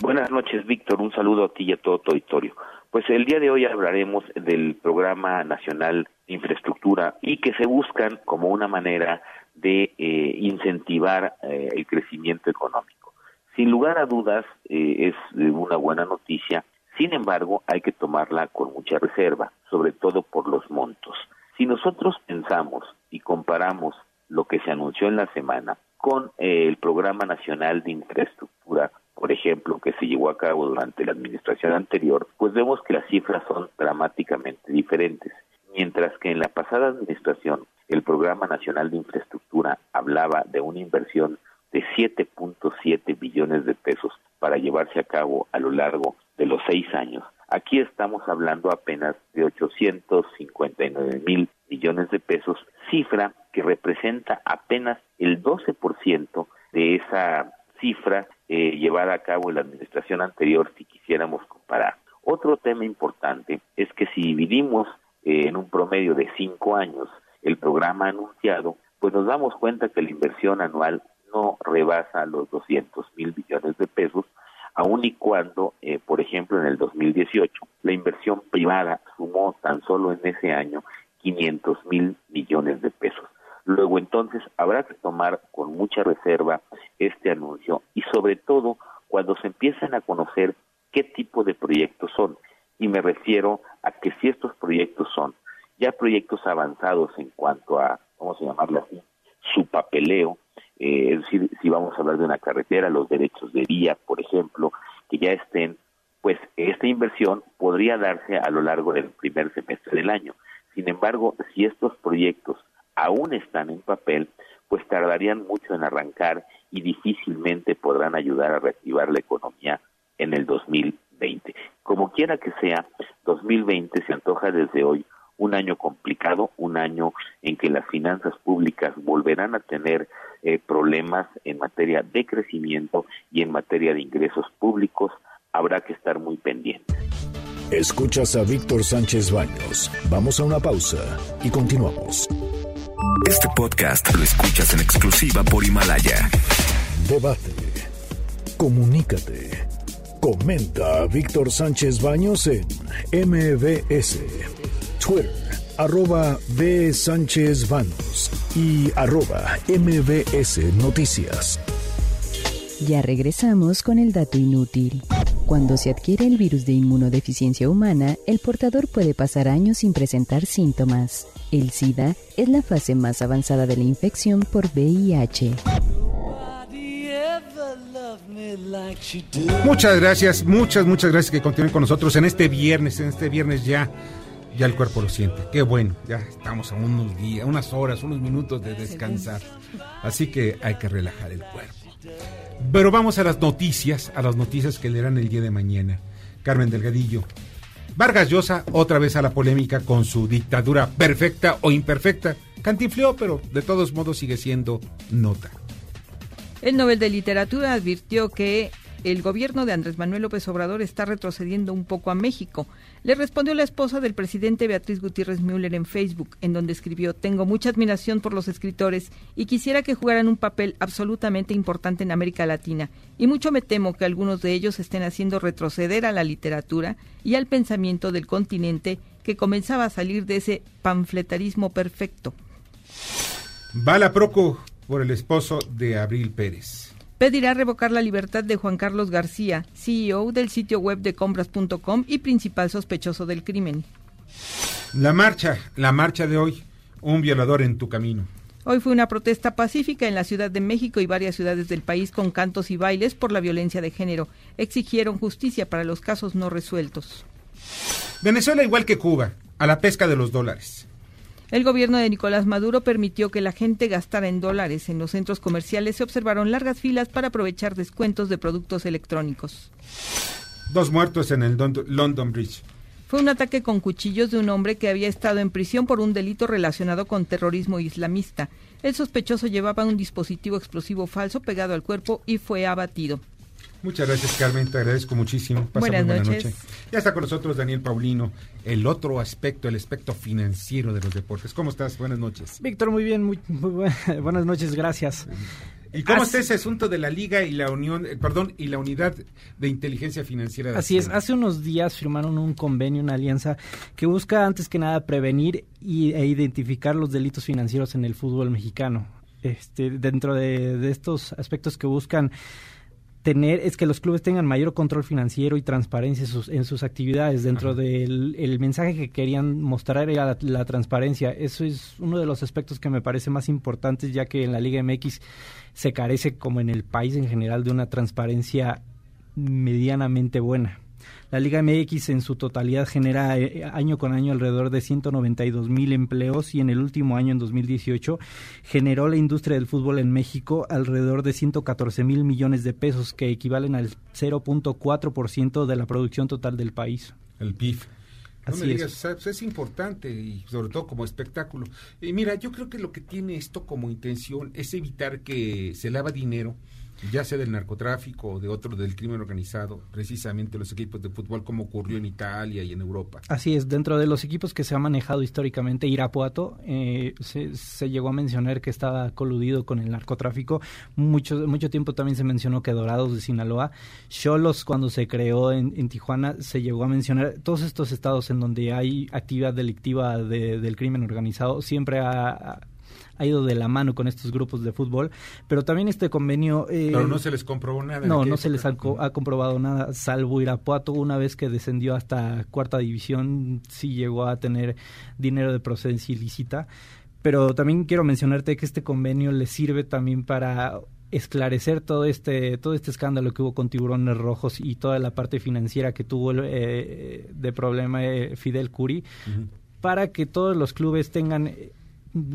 Buenas noches, Víctor. Un saludo a ti y a todo tu auditorio. Pues el día de hoy hablaremos del Programa Nacional de Infraestructura y que se buscan como una manera de eh, incentivar eh, el crecimiento económico. Sin lugar a dudas, eh, es una buena noticia. Sin embargo, hay que tomarla con mucha reserva, sobre todo por los montos. Si nosotros pensamos y comparamos lo que se anunció en la semana con el Programa Nacional de Infraestructura por ejemplo, que se llevó a cabo durante la administración anterior, pues vemos que las cifras son dramáticamente diferentes. Mientras que en la pasada administración el Programa Nacional de Infraestructura hablaba de una inversión de 7.7 billones de pesos para llevarse a cabo a lo largo de los seis años, aquí estamos hablando apenas de 859 mil millones de pesos, cifra que representa apenas el 12% de esa cifra eh, llevada a cabo en la administración anterior si quisiéramos comparar. Otro tema importante es que si dividimos eh, en un promedio de cinco años el programa anunciado, pues nos damos cuenta que la inversión anual no rebasa los 200 mil millones de pesos, aun y cuando, eh, por ejemplo, en el 2018, la inversión privada sumó tan solo en ese año 500 mil millones de pesos. Luego entonces habrá que tomar con mucha reserva este anuncio y sobre todo cuando se empiezan a conocer qué tipo de proyectos son. Y me refiero a que si estos proyectos son ya proyectos avanzados en cuanto a, vamos a llamarlo así, su papeleo, eh, es decir, si vamos a hablar de una carretera, los derechos de vía, por ejemplo, que ya estén, pues esta inversión podría darse a lo largo del primer semestre del año. Sin embargo, si estos proyectos aún están en papel, pues tardarían mucho en arrancar y difícilmente podrán ayudar a reactivar la economía en el 2020. Como quiera que sea, 2020 se antoja desde hoy un año complicado, un año en que las finanzas públicas volverán a tener eh, problemas en materia de crecimiento y en materia de ingresos públicos. Habrá que estar muy pendientes. Escuchas a Víctor Sánchez Baños. Vamos a una pausa y continuamos. Este podcast lo escuchas en exclusiva por Himalaya. Debate. Comunícate. Comenta a Víctor Sánchez Baños en MBS, Twitter, arroba B. Sánchez Baños y arroba MBS Noticias. Ya regresamos con el dato inútil. Cuando se adquiere el virus de inmunodeficiencia humana, el portador puede pasar años sin presentar síntomas. El SIDA es la fase más avanzada de la infección por VIH. Muchas gracias, muchas, muchas gracias que continúen con nosotros en este viernes, en este viernes ya, ya el cuerpo lo siente. Qué bueno, ya estamos a unos días, unas horas, unos minutos de descansar. Así que hay que relajar el cuerpo. Pero vamos a las noticias, a las noticias que leerán el día de mañana. Carmen Delgadillo, Vargas Llosa otra vez a la polémica con su dictadura perfecta o imperfecta. Cantinfleó, pero de todos modos sigue siendo nota. El Nobel de Literatura advirtió que el gobierno de Andrés Manuel López Obrador está retrocediendo un poco a México. Le respondió la esposa del presidente Beatriz Gutiérrez Müller en Facebook, en donde escribió, tengo mucha admiración por los escritores y quisiera que jugaran un papel absolutamente importante en América Latina, y mucho me temo que algunos de ellos estén haciendo retroceder a la literatura y al pensamiento del continente que comenzaba a salir de ese panfletarismo perfecto. Va la Proco por el esposo de Abril Pérez. Pedirá revocar la libertad de Juan Carlos García, CEO del sitio web de compras.com y principal sospechoso del crimen. La marcha, la marcha de hoy, un violador en tu camino. Hoy fue una protesta pacífica en la Ciudad de México y varias ciudades del país con cantos y bailes por la violencia de género. Exigieron justicia para los casos no resueltos. Venezuela igual que Cuba, a la pesca de los dólares. El gobierno de Nicolás Maduro permitió que la gente gastara en dólares. En los centros comerciales se observaron largas filas para aprovechar descuentos de productos electrónicos. Dos muertos en el London Bridge. Fue un ataque con cuchillos de un hombre que había estado en prisión por un delito relacionado con terrorismo islamista. El sospechoso llevaba un dispositivo explosivo falso pegado al cuerpo y fue abatido. Muchas gracias, Carmen. Te agradezco muchísimo. buenas, noches. Ya está con nosotros Daniel Paulino, el otro aspecto, el aspecto financiero de los deportes. ¿Cómo estás? Buenas noches. Víctor, muy bien. Muy, buenas noches. Gracias. ¿Y cómo está ese asunto de la Liga y la Unión, eh, perdón, y la Unidad de Inteligencia Financiera? De Así es, hace unos días firmaron un convenio, una alianza que busca antes que nada prevenir y, e identificar los delitos financieros en el fútbol mexicano. Este, dentro de estos aspectos que buscan tener es que los clubes tengan mayor control financiero y transparencia en sus, en sus actividades. Dentro del el mensaje que querían mostrar era la, transparencia. Eso es uno de los aspectos que me parece más importantes, ya que en la Liga MX se carece, como en el país en general, de una transparencia medianamente buena. La Liga MX en su totalidad genera eh, año con año alrededor de 192 mil empleos y en el último año, en 2018, generó la industria del fútbol en México alrededor de 114 mil millones de pesos, que equivalen al 0.4% de la producción total del país. El PIB. No me digas, es. es importante y sobre todo como espectáculo. Y mira, yo creo que lo que tiene esto como intención es evitar que se lava dinero ya sea del narcotráfico o de otro del crimen organizado, precisamente los equipos de fútbol como ocurrió en Italia y en Europa. Así es, dentro de los equipos que se ha manejado históricamente, Irapuato eh, se, llegó a mencionar que estaba coludido con el narcotráfico, mucho, mucho tiempo también se mencionó que Dorados de Sinaloa, Cholos cuando se creó en, Tijuana se llegó a mencionar, todos estos estados en donde hay actividad delictiva del crimen organizado, siempre ha ha ido de la mano con estos grupos de fútbol, pero también este convenio... Eh, pero no se les comprobó nada. No, no se les ha, comprobado nada, salvo Irapuato, una vez que descendió hasta cuarta división, sí llegó a tener dinero de procedencia ilícita. Pero también quiero mencionarte que este convenio le sirve también para esclarecer todo este todo este escándalo que hubo con tiburones rojos y toda la parte financiera que tuvo eh, de problema eh, Fidel Curi para que todos los clubes tengan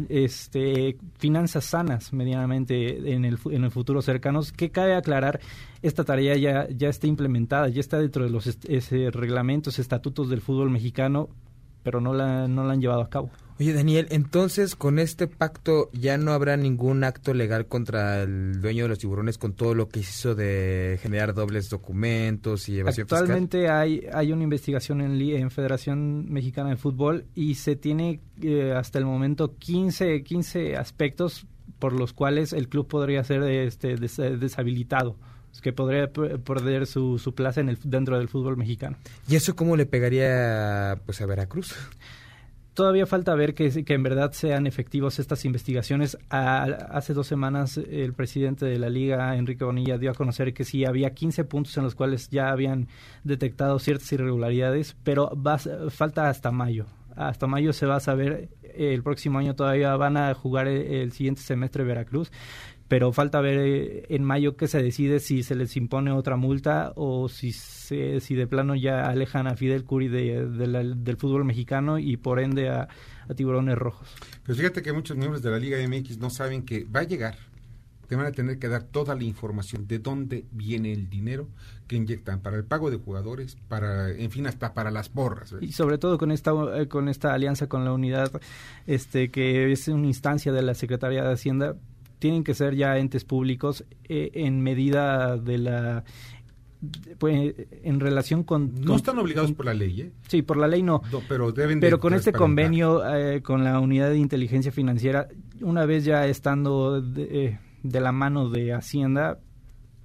este, finanzas sanas medianamente en el, en el futuro cercanos, que cabe aclarar, esta tarea ya, ya está implementada, ya está dentro de los reglamentos, estatutos del fútbol mexicano, pero no la, no la han llevado a cabo. Oye, Daniel, entonces con este pacto ya no habrá ningún acto legal contra el dueño de los tiburones con todo lo que hizo de generar dobles documentos y evasión Actualmente hay hay una investigación en, en Federación Mexicana de Fútbol y se tiene eh, hasta el momento 15, 15 aspectos por los cuales el club podría ser este, deshabilitado que podría perder su, su plaza en el, dentro del fútbol mexicano. ¿Y eso cómo le pegaría pues a Veracruz? Todavía falta ver que, que en verdad sean efectivos estas investigaciones. hace dos semanas el presidente de la liga, Enrique Bonilla, dio a conocer que sí había 15 puntos en los cuales ya habían detectado ciertas irregularidades, pero va, falta hasta mayo. Hasta mayo se va a saber, el próximo año todavía van a jugar el siguiente semestre Veracruz pero falta ver eh, en mayo qué se decide si se les impone otra multa o si si de plano ya alejan a Fidel Curi del fútbol mexicano y por ende a, tiburones rojos. Pues fíjate que muchos miembros de la Liga MX no saben que va a llegar te van a tener que dar toda la información de dónde viene el dinero que inyectan para el pago de jugadores, para, en fin, hasta para las porras. Y sobre todo con esta, eh, con esta alianza con la unidad, este, que es una instancia de la Secretaría de Hacienda, tienen que ser ya entes públicos eh, en medida de la pues, en relación con no están obligados por la ley ¿eh? sí por la ley no, pero deben pero con este convenio eh, con la unidad de inteligencia financiera una vez ya estando de, la mano de hacienda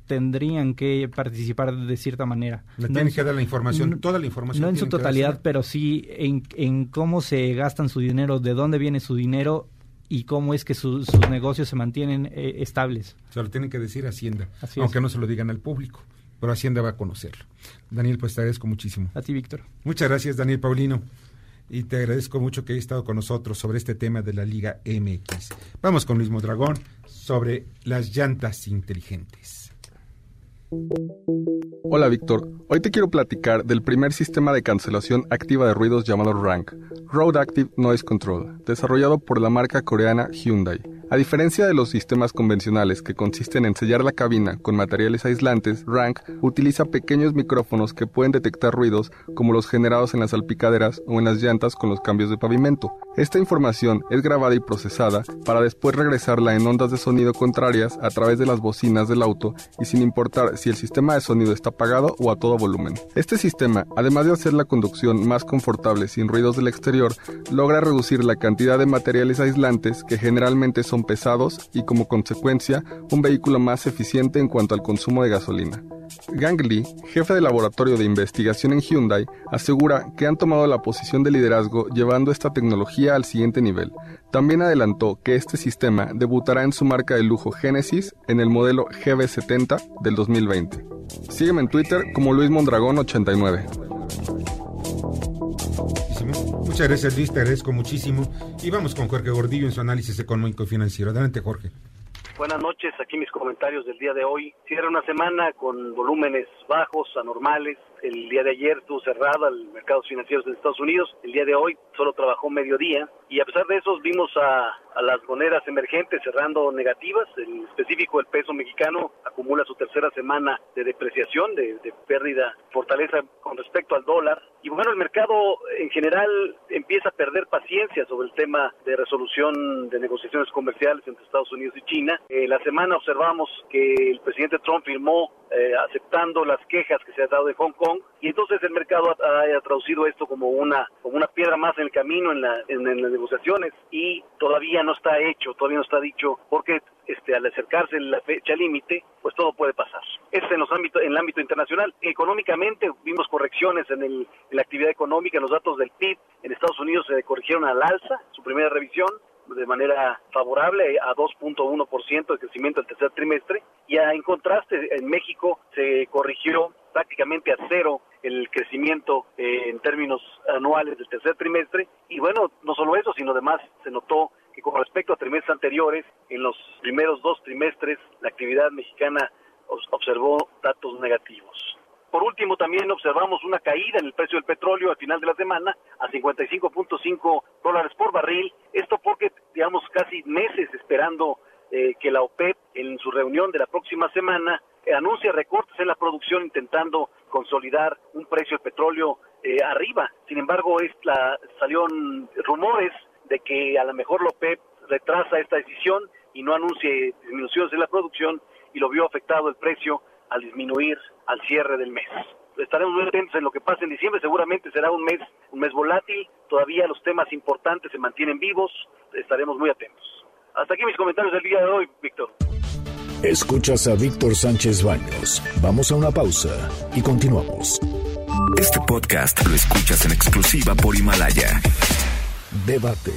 tendrían que participar de cierta manera. Le tienen que dar la información, toda la información. No en su totalidad, pero sí en, en cómo se gastan su dinero, de dónde viene su dinero y cómo es que sus negocios se mantienen eh, estables. Se lo tienen que decir Hacienda, aunque no se lo digan al público, pero Hacienda va a conocerlo. Daniel, pues te agradezco muchísimo. A ti, Víctor. Muchas gracias, Daniel Paulino. Y te agradezco mucho que hayas estado con nosotros sobre este tema de la Liga MX. Vamos con Luis Dragón sobre las llantas inteligentes. Hola Víctor, hoy te quiero platicar del primer sistema de cancelación activa de ruidos llamado RANK, Road Active Noise Control, desarrollado por la marca coreana Hyundai. A diferencia de los sistemas convencionales que consisten en sellar la cabina con materiales aislantes, Rank utiliza pequeños micrófonos que pueden detectar ruidos como los generados en las salpicaderas o en las llantas con los cambios de pavimento. Esta información es grabada y procesada para después regresarla en ondas de sonido contrarias a través de las bocinas del auto y sin importar si el sistema de sonido está apagado o a todo volumen. Este sistema, además de hacer la conducción más confortable sin ruidos del exterior, logra reducir la cantidad de materiales aislantes que generalmente son pesados y como consecuencia un vehículo más eficiente en cuanto al consumo de gasolina. Gang Lee, jefe de laboratorio de investigación en Hyundai, asegura que han tomado la posición de liderazgo llevando esta tecnología al siguiente nivel. También adelantó que este sistema debutará en su marca de lujo Genesis en el modelo GB70 del 2020. Sígueme en Twitter como Luis Mondragón 89. Muchas gracias Luis, te agradezco muchísimo. Y vamos con Jorge Gordillo en su análisis económico y financiero. Adelante Jorge. Buenas noches, aquí mis comentarios del día de hoy. Cierra una semana con volúmenes bajos, anormales, el día de ayer estuvo cerrada el mercados financieros de Estados Unidos. El día de hoy solo trabajó mediodía. Y a pesar de eso, vimos a, las monedas emergentes cerrando negativas. En específico, el peso mexicano acumula su tercera semana de depreciación, de, de pérdida, fortaleza con respecto al dólar. Y bueno, el mercado en general empieza a perder paciencia sobre el tema de resolución de negociaciones comerciales entre Estados Unidos y China. Eh, la semana observamos que el presidente Trump firmó eh, aceptando las quejas que se han dado de Hong Kong y entonces el mercado ha, traducido esto como una como una piedra más en el camino en, la, en, las negociaciones y todavía no está hecho, todavía no está dicho porque este, al acercarse la fecha límite, pues todo puede pasar. Este es en, los ámbitos, en el ámbito internacional. Económicamente vimos correcciones en, el, en la actividad económica, en los datos del PIB en Estados Unidos se corrigieron al alza, su primera revisión, de manera favorable a 2.1% de crecimiento el tercer trimestre y en contraste en México se corrigió prácticamente a cero el crecimiento eh, en términos anuales del tercer trimestre y bueno, no solo eso, sino además se notó que con respecto a trimestres anteriores, en los primeros dos trimestres la actividad mexicana observó datos negativos. Por último, también observamos una caída en el precio del petróleo al final de la semana a 55.5 dólares por barril. Esto porque, digamos, casi meses esperando eh, que la OPEP en su reunión de la próxima semana anuncie recortes en la producción intentando consolidar un precio del petróleo eh, arriba. Sin embargo, es la, salieron rumores de que a lo mejor la OPEP retrasa esta decisión y no anuncie disminuciones en la producción y lo vio afectado el precio al disminuir al cierre del mes. Estaremos muy atentos en lo que pase en diciembre, seguramente será un mes, un mes volátil, todavía los temas importantes se mantienen vivos, estaremos muy atentos. Hasta aquí mis comentarios del día de hoy, Víctor. Escuchas a Víctor Sánchez Baños. Vamos a una pausa y continuamos. Este podcast lo escuchas en exclusiva por Himalaya. Debate.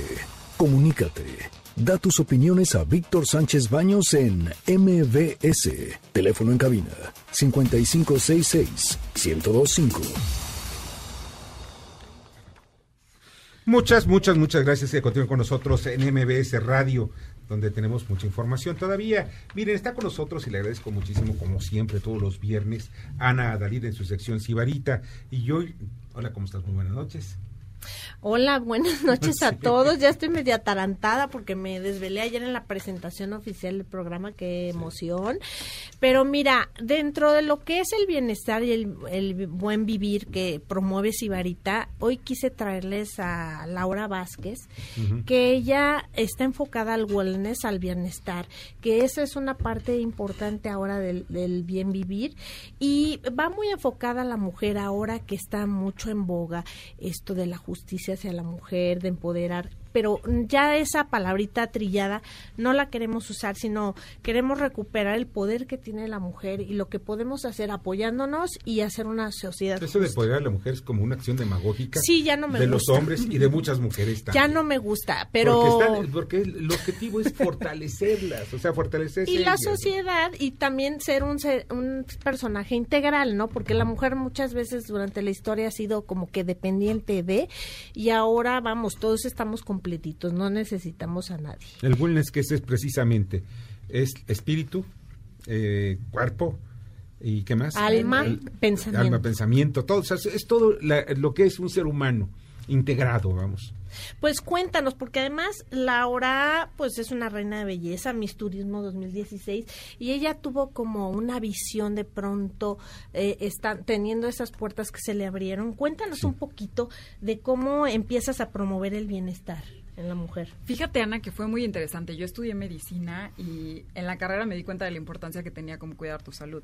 Comunícate. Da tus opiniones a Víctor Sánchez Baños en MBS. Teléfono en cabina 5566 1025. Muchas, muchas, muchas gracias que continúen con nosotros en MBS Radio, donde tenemos mucha información todavía. Miren, está con nosotros y le agradezco muchísimo, como siempre, todos los viernes, Ana Adalid en su sección Sibarita. Y yo, hola, ¿cómo estás? Muy buenas noches. Hola, buenas noches a todos. Ya estoy media atarantada porque me desvelé ayer en la presentación oficial del programa. Qué emoción. Pero mira, dentro de lo que es el bienestar y el, buen vivir que promueve Sibarita, hoy quise traerles a Laura Vázquez, que ella está enfocada al wellness, al bienestar, que esa es una parte importante ahora del, del bien vivir y va muy enfocada a la mujer ahora que está mucho en boga esto de la justicia hacia la mujer, de empoderar pero ya esa palabrita trillada no la queremos usar, sino queremos recuperar el poder que tiene la mujer y lo que podemos hacer apoyándonos y hacer una sociedad. Eso de apoyar a la mujer es como una acción demagógica sí, ya no me de los hombres y de muchas mujeres también. Ya no me gusta, pero... Porque, el objetivo es fortalecerlas, o sea, fortalecer Y la sociedad y también ser un, un personaje integral, ¿no? Porque la mujer muchas veces durante la historia ha sido como que dependiente de y ahora vamos, todos estamos completitos, no necesitamos a nadie. El wellness que es, es precisamente es espíritu, eh, cuerpo y qué más alma pensamiento. alma pensamiento todo es todo lo que es un ser humano integrado vamos pues cuéntanos, porque además Laura, pues es una reina de belleza, Miss Turismo 2016, y ella tuvo como una visión de pronto, eh, está, teniendo esas puertas que se le abrieron. Cuéntanos un poquito de cómo empiezas a promover el bienestar en la mujer. Fíjate, Ana, que fue muy interesante. Yo estudié medicina y en la carrera me di cuenta de la importancia que tenía como cuidar tu salud.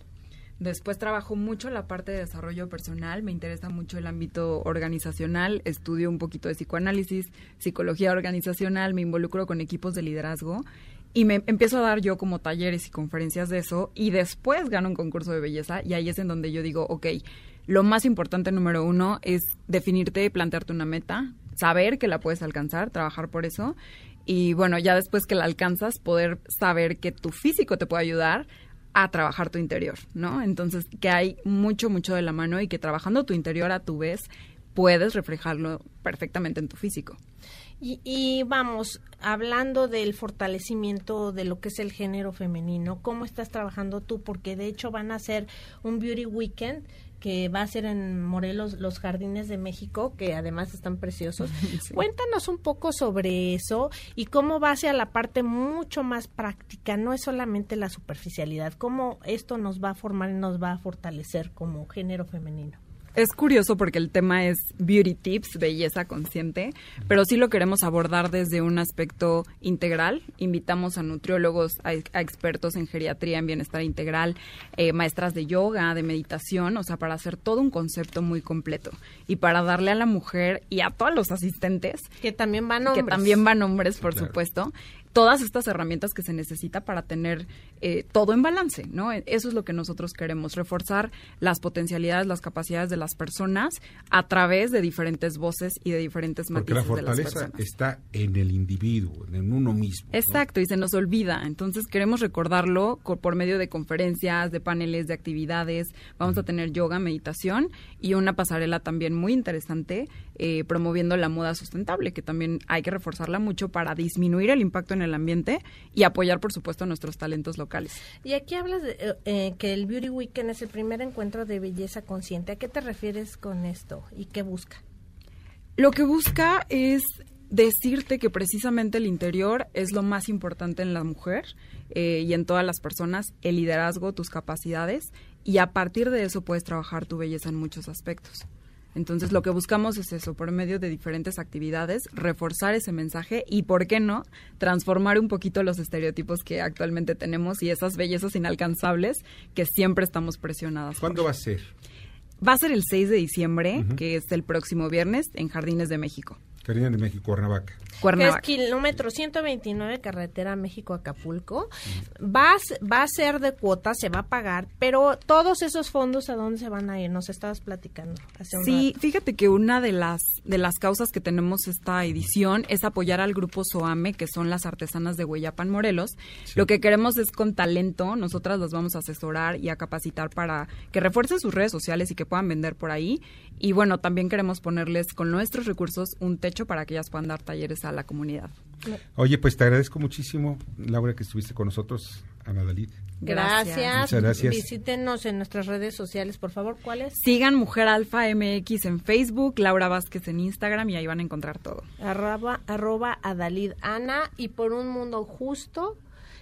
Después trabajo mucho la parte de desarrollo personal, me interesa mucho el ámbito organizacional, estudio un poquito de psicoanálisis, psicología organizacional, me involucro con equipos de liderazgo y me empiezo a dar yo como talleres y conferencias de eso y después gano un concurso de belleza y ahí es en donde yo digo, ok, lo más importante número uno es definirte plantearte una meta, saber que la puedes alcanzar, trabajar por eso y bueno, ya después que la alcanzas, poder saber que tu físico te puede ayudar a trabajar tu interior, ¿no? Entonces, que hay mucho, mucho de la mano y que trabajando tu interior a tu vez puedes reflejarlo perfectamente en tu físico. Y, y, vamos, hablando del fortalecimiento de lo que es el género femenino, ¿cómo estás trabajando tú? Porque de hecho van a hacer un Beauty Weekend que va a ser en Morelos los Jardines de México, que además están preciosos. Cuéntanos un poco sobre eso y cómo va hacia la parte mucho más práctica, no es solamente la superficialidad, cómo esto nos va a formar y nos va a fortalecer como género femenino es curioso porque el tema es beauty tips, belleza consciente, pero sí lo queremos abordar desde un aspecto integral. Invitamos a nutriólogos, a, expertos en geriatría, en bienestar integral, eh, maestras de yoga, de meditación, o sea, para hacer todo un concepto muy completo. Y para darle a la mujer y a todos los asistentes que también van hombres, que también van hombres, por supuesto, todas estas herramientas que se necesita para tener eh, todo en balance, ¿no? Eso es lo que nosotros queremos, reforzar las potencialidades, las capacidades de las personas a través de diferentes voces y de diferentes Porque la fortaleza está en el individuo, en uno mismo. Exacto, y se nos olvida. Entonces queremos recordarlo por medio de conferencias, de paneles, de actividades. Vamos a tener yoga, meditación y una pasarela también muy interesante eh, promoviendo la moda sustentable, que también hay que reforzarla mucho para disminuir el impacto en el ambiente y apoyar, por supuesto, a nuestros talentos locales. Y aquí hablas de eh, eh, que el Beauty Weekend es el primer encuentro de belleza consciente. ¿A qué te refieres con esto y qué busca? Lo que busca es decirte que precisamente el interior es lo más importante en la mujer y en todas las personas, el liderazgo, tus capacidades, y a partir de eso puedes trabajar tu belleza en muchos aspectos. Entonces lo que buscamos es eso, por medio de diferentes actividades, reforzar ese mensaje y, ¿por qué no?, transformar un poquito los estereotipos que actualmente tenemos y esas bellezas inalcanzables que siempre estamos presionadas. ¿Cuándo va a ser? Va a ser el 6 de diciembre, que es el próximo viernes, en Jardines de México. Jardines de México, Cuernavaca. Es kilómetro 129 carretera México-Acapulco. Va, va a ser de cuota, se va a pagar, pero todos esos fondos, ¿a dónde se van a ir? Nos estabas platicando hace un Sí, fíjate que una de las, de las causas que tenemos esta edición es apoyar al grupo SOAME, que son las artesanas de Hueyapan, Morelos. Lo que queremos es con talento, nosotras las vamos a asesorar y a capacitar para que refuercen sus redes sociales y que puedan vender por ahí. Y bueno, también queremos ponerles con nuestros recursos un techo para que ellas puedan dar talleres a la comunidad. Oye, pues te agradezco muchísimo, Laura, que estuviste con nosotros, Ana Dalí. Gracias. Muchas gracias. Visítenos en nuestras redes sociales, por favor. ¿Cuáles? Sigan Mujer Alfa MX en Facebook, Laura Vázquez en Instagram y ahí van a encontrar todo. Arroba, arroba Adalid Ana y por un mundo justo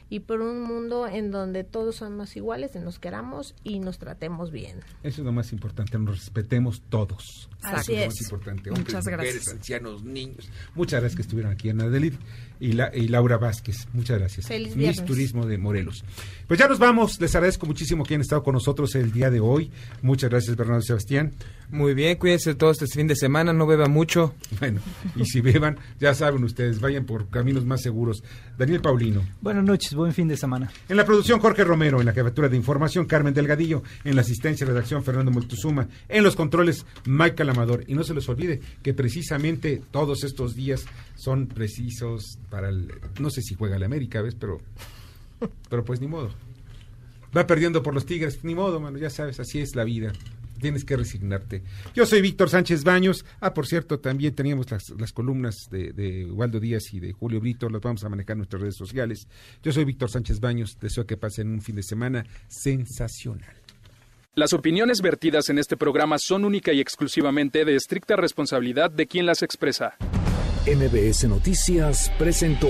y por un mundo en donde todos somos iguales, y nos queramos y nos tratemos bien. Eso es lo más importante, nos respetemos todos. Así es. Lo más importante, hombres, Muchas mujeres, ancianos, niños. Muchas gracias que estuvieron aquí en Adelit y, la, y Laura Vázquez. Muchas gracias. Feliz Miss Turismo de Morelos. Pues ya nos vamos. Les agradezco muchísimo que han estado con nosotros el día de hoy. Muchas gracias, Bernardo Sebastián. Muy bien, cuídense todos este fin de semana, no beban mucho. Bueno, y si beban, ya saben ustedes, vayan por caminos más seguros. Daniel Paulino. Buenas noches, buen fin de semana. En la producción, Jorge Romero. En la jefatura de información, Carmen Delgadillo. En la asistencia de redacción, Fernando Multuzuma. En los controles, Michael Amador. Y no se les olvide que precisamente todos estos días son precisos para el... No sé si juega la América, ¿ves? Pero, pero pues ni modo. Va perdiendo por los Tigres, ni modo, mano, ya sabes, así es la vida tienes que resignarte. Yo soy Víctor Sánchez Baños. Ah, por cierto, también teníamos las, columnas de, de, Waldo Díaz y de Julio Brito, las vamos a manejar en nuestras redes sociales. Yo soy Víctor Sánchez Baños, deseo que pasen un fin de semana sensacional. Las opiniones vertidas en este programa son única y exclusivamente de estricta responsabilidad de quien las expresa. MBS Noticias presentó